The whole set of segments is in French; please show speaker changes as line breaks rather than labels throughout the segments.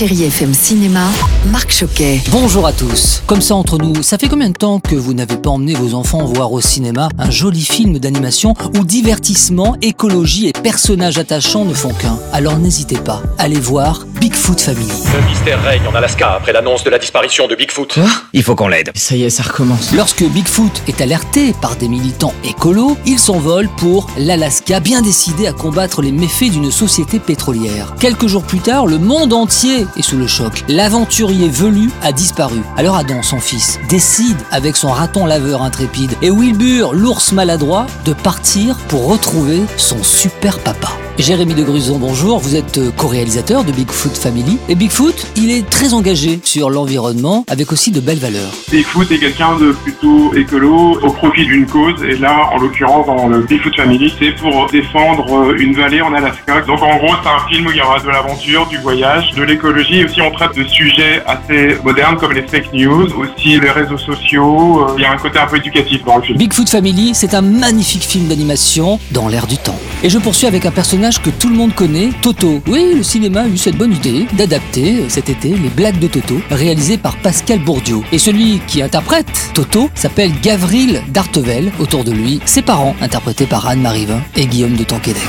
Chérie FM Cinéma, Marc Choquet.
Bonjour à tous. Comme ça entre nous, ça fait combien de temps que vous n'avez pas emmené vos enfants voir au cinéma un joli film d'animation où divertissement, écologie et personnages attachants ne font qu'un? Alors n'hésitez pas, allez voir Bigfoot Family.
Le mystère règne en Alaska après l'annonce de la disparition de Bigfoot.
Il faut qu'on l'aide.
Ça y est, ça recommence.
Lorsque Bigfoot est alerté par des militants écolos, il s'envole pour l'Alaska, bien décidé à combattre les méfaits d'une société pétrolière. Quelques jours plus tard, le monde entier est sous le choc. L'aventurier velu a disparu. Alors Adam, son fils, décide avec son raton laveur intrépide et Wilbur, l'ours maladroit, de partir pour retrouver son super papa. Jérémy de Gruson, bonjour. Vous êtes euh, co-réalisateur de Bigfoot Family. Et Bigfoot, il est très engagé sur l'environnement avec aussi de belles valeurs.
Bigfoot est quelqu'un de plutôt écolo au profit d'une cause. Et là, en l'occurrence, dans le Bigfoot Family, c'est pour défendre euh, une vallée en Alaska. Donc en gros, c'est un film où il y aura de l'aventure, du voyage, de l'écologie. Et aussi, on traite de sujets assez modernes comme les fake news, aussi les réseaux sociaux. Euh, Il y a un côté un peu éducatif dans le film.
Bigfoot Family, c'est un magnifique film d'animation dans l'air du temps. Et je poursuis avec un personnage que tout le monde connaît, Toto. Oui, le cinéma a eu cette bonne idée d'adapter euh, cet été les blagues de Toto, réalisées par Pascal Bourdieu. Et celui qui interprète Toto s'appelle Gavril Dartevel. Autour de lui, ses parents, interprétés par Anne Marivin et Guillaume de Tonquédec.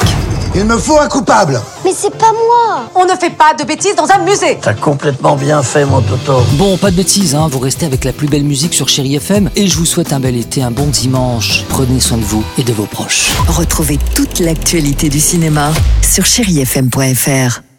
Il me faut un coupable.
Mais c'est pas moi
On ne fait pas de bêtises dans un musée
T'as complètement bien fait, mon Toto.
Bon, pas de bêtises, hein, vous restez avec la plus belle musique sur Chéri FM et je vous souhaite un bel été, un bon dimanche. Prenez soin de vous et de vos proches.
Retrouvez toute l'actualité du cinéma sur chérifm.fr.